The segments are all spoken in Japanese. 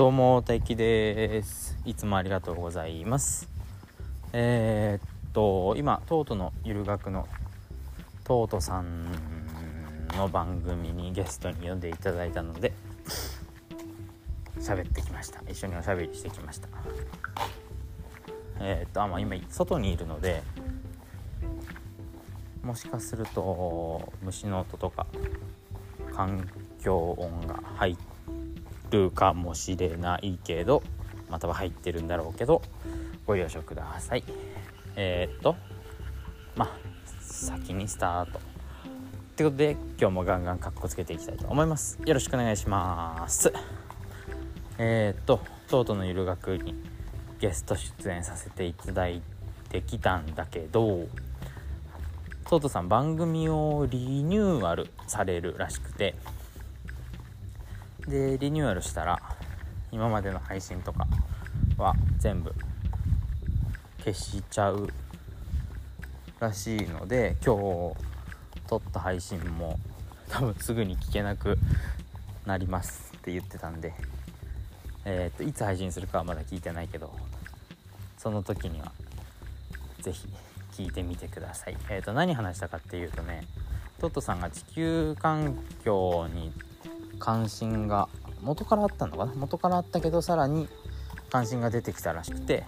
どうも大輝です。いつもありがとうございます。えー、っと今トートのゆる学のトートさんの番組にゲストに呼んでいただいたので喋ってきました。一緒におしゃべりしてきました。えー、っとあまあ今外にいるのでもしかすると虫の音とか環境音が入ってるかもしれないけどまたは入ってるんだろうけどご了承ください。えー、っとまあ先にスタート。ってことで今日もガンガンカッコつけていきたいと思います。よろしくお願いします。えー、っととうとうのゆる学にゲスト出演させていただいてきたんだけどトートさん番組をリニューアルされるらしくてでリニューアルしたら今までの配信とかは全部消しちゃうらしいので今日撮った配信も多分すぐに聞けなくなりますって言ってたんで、えー、といつ配信するかはまだ聞いてないけどその時には是非聞いてみてください。えー、と何話したかっていうとねトットさんが地球環境に関心が元からあったのかな？元からあったけどさらに関心が出てきたらしくて。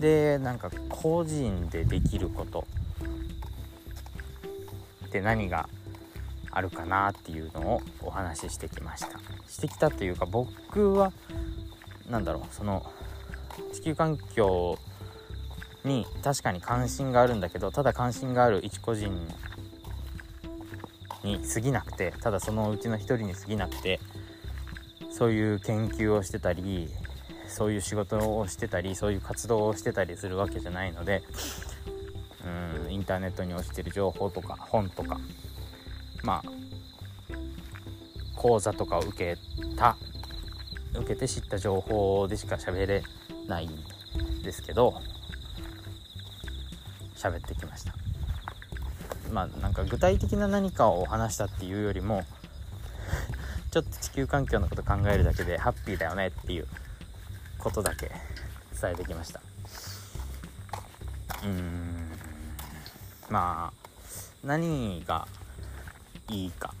でなんか個人でできること。って何があるかなっていうのをお話ししてきました。してきたというか僕は何だろうその地球環境に確かに関心があるんだけどただ関心がある一個人に過ぎなくてただそのうちの一人に過ぎなくてそういう研究をしてたりそういう仕事をしてたりそういう活動をしてたりするわけじゃないのでうんインターネットに落ちてる情報とか本とかまあ講座とかを受けた受けて知った情報でしか喋れないんですけど喋ってきました。まあなんか具体的な何かを話したっていうよりも ちょっと地球環境のこと考えるだけでハッピーだよねっていうことだけ伝えてきました。うーん。まあ何がいいか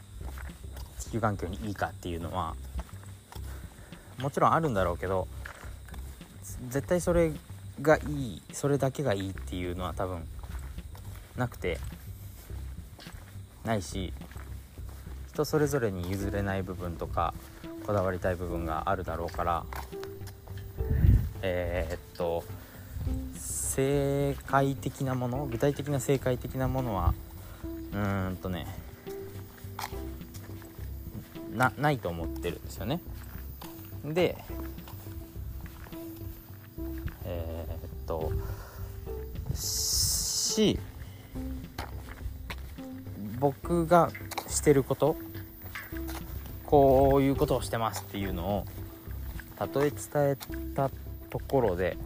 地球環境にいいかっていうのはもちろんあるんだろうけど絶対それがいいそれだけがいいっていうのは多分なくてないし人それぞれに譲れない部分とかこだわりたい部分があるだろうからえー、っと正解的なもの具体的な正解的なものはうーんとねなないと思ってるんですよね。でえー、っとし僕がしてることこういうことをしてますっていうのをたとえ伝えたところで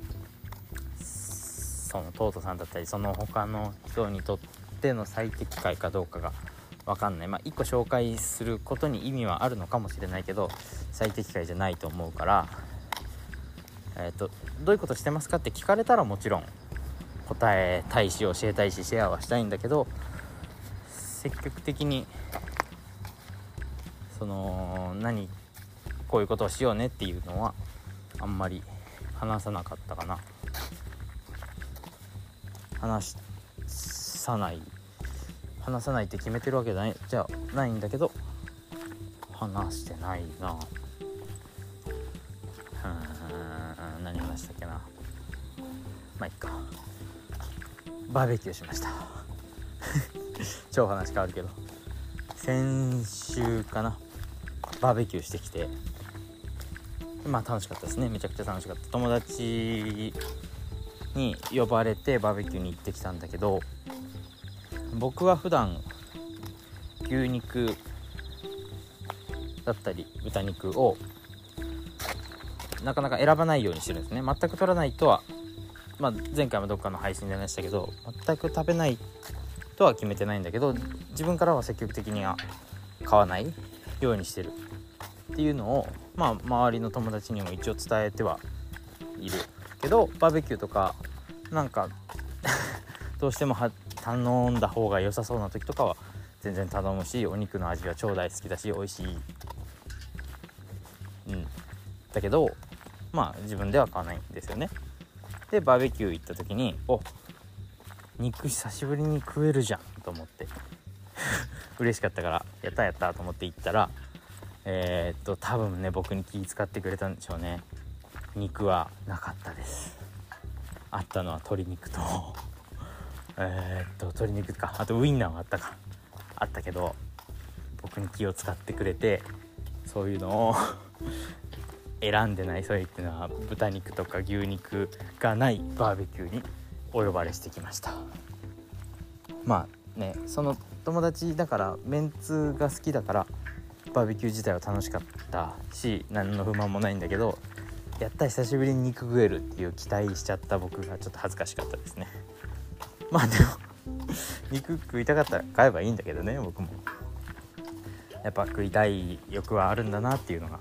そのトートさんだったりその他の人にとっての最適解かどうかが分かんない。まあ1個紹介することに意味はあるのかもしれないけど最適解じゃないと思うからえーと、どういうことしてますかって聞かれたらもちろん答えたいし教えたいしシェアはしたいんだけど積極的にその何こういうことをしようねっていうのはあんまり話さなかったかな。話さない話さないって決めてるわけじゃないじゃないんだけど話してないな。うん何話したっけな。まあいっか。バーベキューしました。超話変わるけど。先週かな。バーベキューしてきて。まあ楽しかったですね。めちゃくちゃ楽しかった。友達に呼ばれてバーベキューに行ってきたんだけど僕は普段牛肉だったり豚肉をなかなか選ばないようにしてるんですね。全く取らないとは、まあ、前回もどっかの配信で話したけど全く食べないとは決めてないんだけど自分からは積極的には買わないようにしてる。っていうのをまあ周りの友達にも一応伝えてはいるけどバーベキューとかなんか どうしても頼んだ方が良さそうな時とかは全然頼むしお肉の味は超大好きだし美味しい。うん。だけどまあ自分では買わないんですよね。でバーベキュー行った時にお肉久しぶりに食えるじゃんと思って。嬉しかったからやったやったと思って行ったらえー、っと多分ね僕に気遣ってくれたんでしょうね。肉はなかったです。あったのは鶏肉と え、っと鶏肉か。あとウインナーもあったか。あったけど僕に気を使ってくれてそういうのを 選んでないそれっていうのは豚肉とか牛肉がないバーベキューにお呼ばれしてきました。まあねその友達だからメンツが好きだからバーベキュー自体は楽しかったし何の不満もないんだけどやった久しぶりに肉食えるっていう期待しちゃった僕がちょっと恥ずかしかったですね。まあでも 肉食いたかったら買えばいいんだけどね僕も。やっぱ食いたい欲はあるんだなっていうのが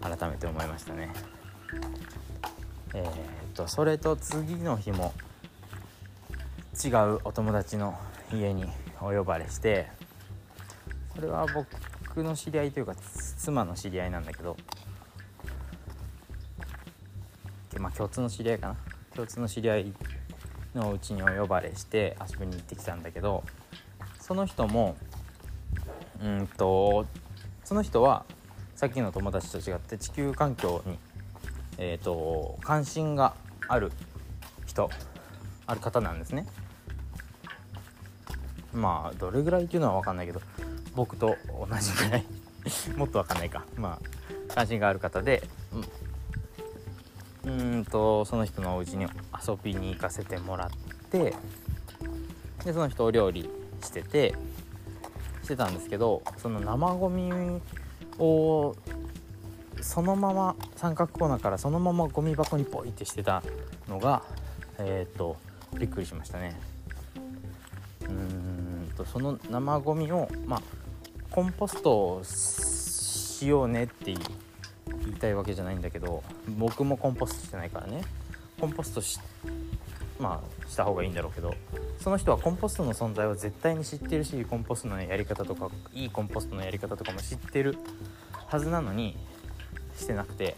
改めて思いましたね。えー、っとそれと次の日も違うお友達の家にお呼ばれしてこれは僕の知り合いというか妻の知り合いなんだけどまあ共通の知り合いかな。共通の知り合いのうちにお呼ばれして遊びに行ってきたんだけどその人もうんとその人はさっきの友達と違って地球環境に、えーと、関心がある人ある方なんですね。まあどれぐらいっていうのは分かんないけど僕と同じぐらい。もっと分かんないか。まあ関心がある方でうん。とその人のお家に遊びに行かせてもらってでその人お料理しててしてたんですけどその生ゴミをそのまま三角コーナーからそのままゴミ箱にポイってしてたのがえっ、とびっくりしましたね。とその生ゴミをまあコンポストしようねって言いたいわけじゃないんだけど僕もコンポストしてないからね。コンポストしまあした方がいいんだろうけどその人はコンポストの存在は絶対に知ってるしコンポストのやり方とかいいコンポストのやり方とかも知ってるはずなのにしてなくて、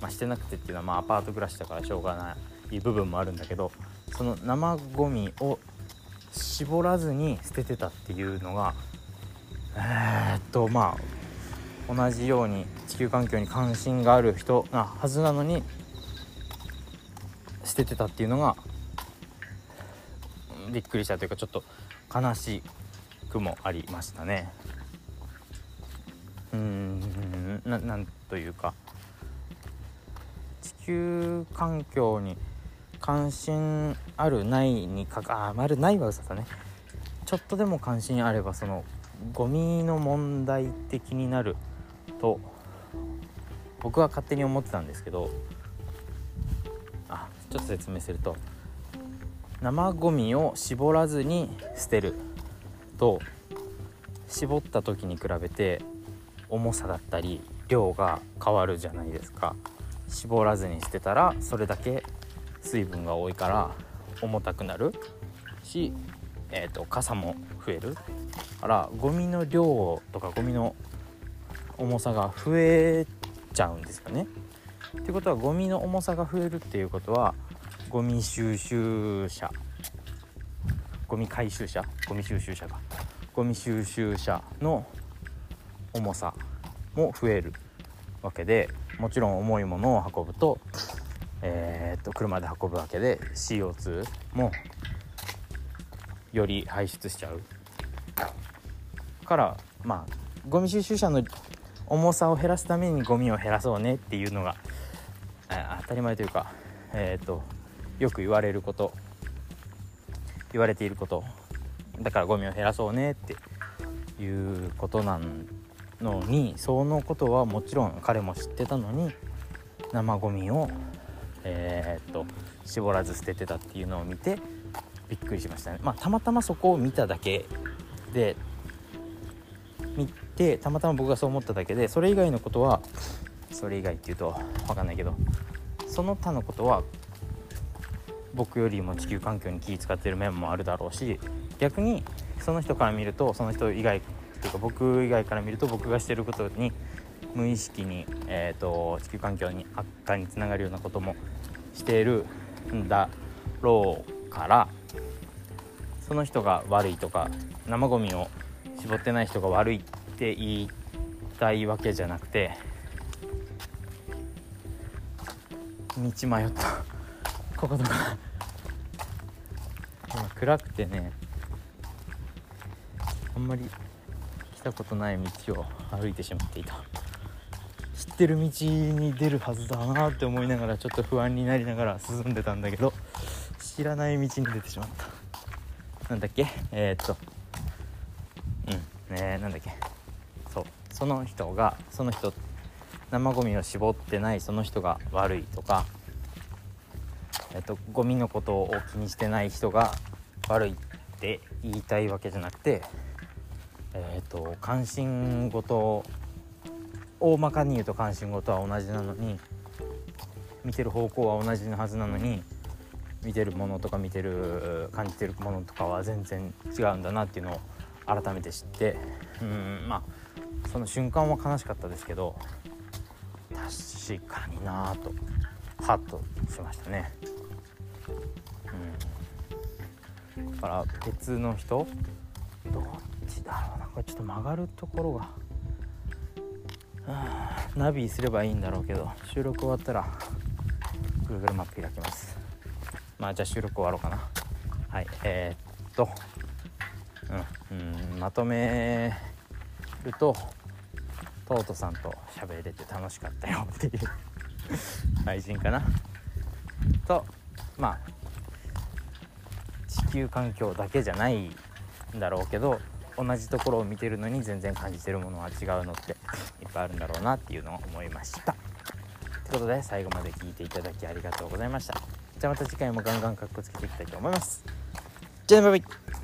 まあ、してなくてっていうのはまあアパート暮らしだからしょうがない部分もあるんだけどその生ゴミを絞らずに捨ててたっていうのがえー、っとまあ同じように地球環境に関心がある人なはずなのに捨ててたっていうのがびっくりしたというかちょっと悲しくもありましたね。うんなんというか地球環境に関心あるないにかかあまるないは嘘だね。ちょっとでも関心あればそのゴミの問題って気になると僕は勝手に思ってたんですけどあちょっと説明すると生ゴミを絞らずに捨てると絞った時に比べて重さだったり量が変わるじゃないですか。絞らずに捨てたらそれだけ水分が多いから重たくなるし、えーと、傘も増えるからゴミの量とかゴミの重さが増えちゃうんですよね。ってことはゴミの重さが増えるっていうことはゴミ収集車。ゴミ回収車。ゴミ収集車がゴミ収集車の重さも増えるわけでもちろん重いものを運ぶと,、えー、っと車で運ぶわけで CO2 もより排出しちゃう。からまあゴミ収集車の重さを減らすためにゴミを減らそうねっていうのが当たり前というかえー、っとよく言われること。言われていること。だからゴミを減らそうねっていうことなのにそのことはもちろん彼も知ってたのに生ゴミをえー、っと絞らず捨ててたっていうのを見てびっくりしましたね。まあたまたまそこを見ただけで見てたまたま僕がそう思っただけでそれ以外のことはそれ以外っていうと分かんないけどその他のことは僕よりも地球環境に気遣ってる面もあるだろうし逆にその人から見るとその人以外っていうか僕以外から見ると僕がしてることに無意識に、えーと、地球環境に悪化につながるようなこともしているんだろうからその人が悪いとか生ゴミを絞ってない人が悪いって言いたいわけじゃなくて道迷った。こことか今暗くてねあんまり来たことない道を歩いてしまっていた。ってる道に出るはずだなって思いながらちょっと不安になりながら進んでたんだけど知らない道に出てしまった。なんだっけ？えー、っと。うん。えー、なんだっけ？そう。その人がその人生ゴミを絞ってないその人が悪いとかえっとゴミのことを気にしてない人が悪いって言いたいわけじゃなくてえっと関心事大まかに言うと関心事は同じなのに見てる方向は同じなはずなのに見てるものとか見てる感じてるものとかは全然違うんだなっていうのを改めて知ってうんまあその瞬間は悲しかったですけど確かになぁとハッとしましたね。うん、だから別の人？どっちだろうな？これちょっと曲がるところが。ナビすればいいんだろうけど収録終わったら Google マップ開きます。まあじゃあ収録終わろうかな。はいえー、っとうん、うん、まとめるとトートさんと喋れて楽しかったよっていう 配信かな。とまあ地球環境だけじゃないんだろうけど同じところを見てるのに全然感じてるものは違うのってぱいあるんだろうなっていうのを思いました。ということで最後まで聞いていただきありがとうございました。じゃあまた次回もガンガンかっこつけていきたいと思います。じゃあバイバイ。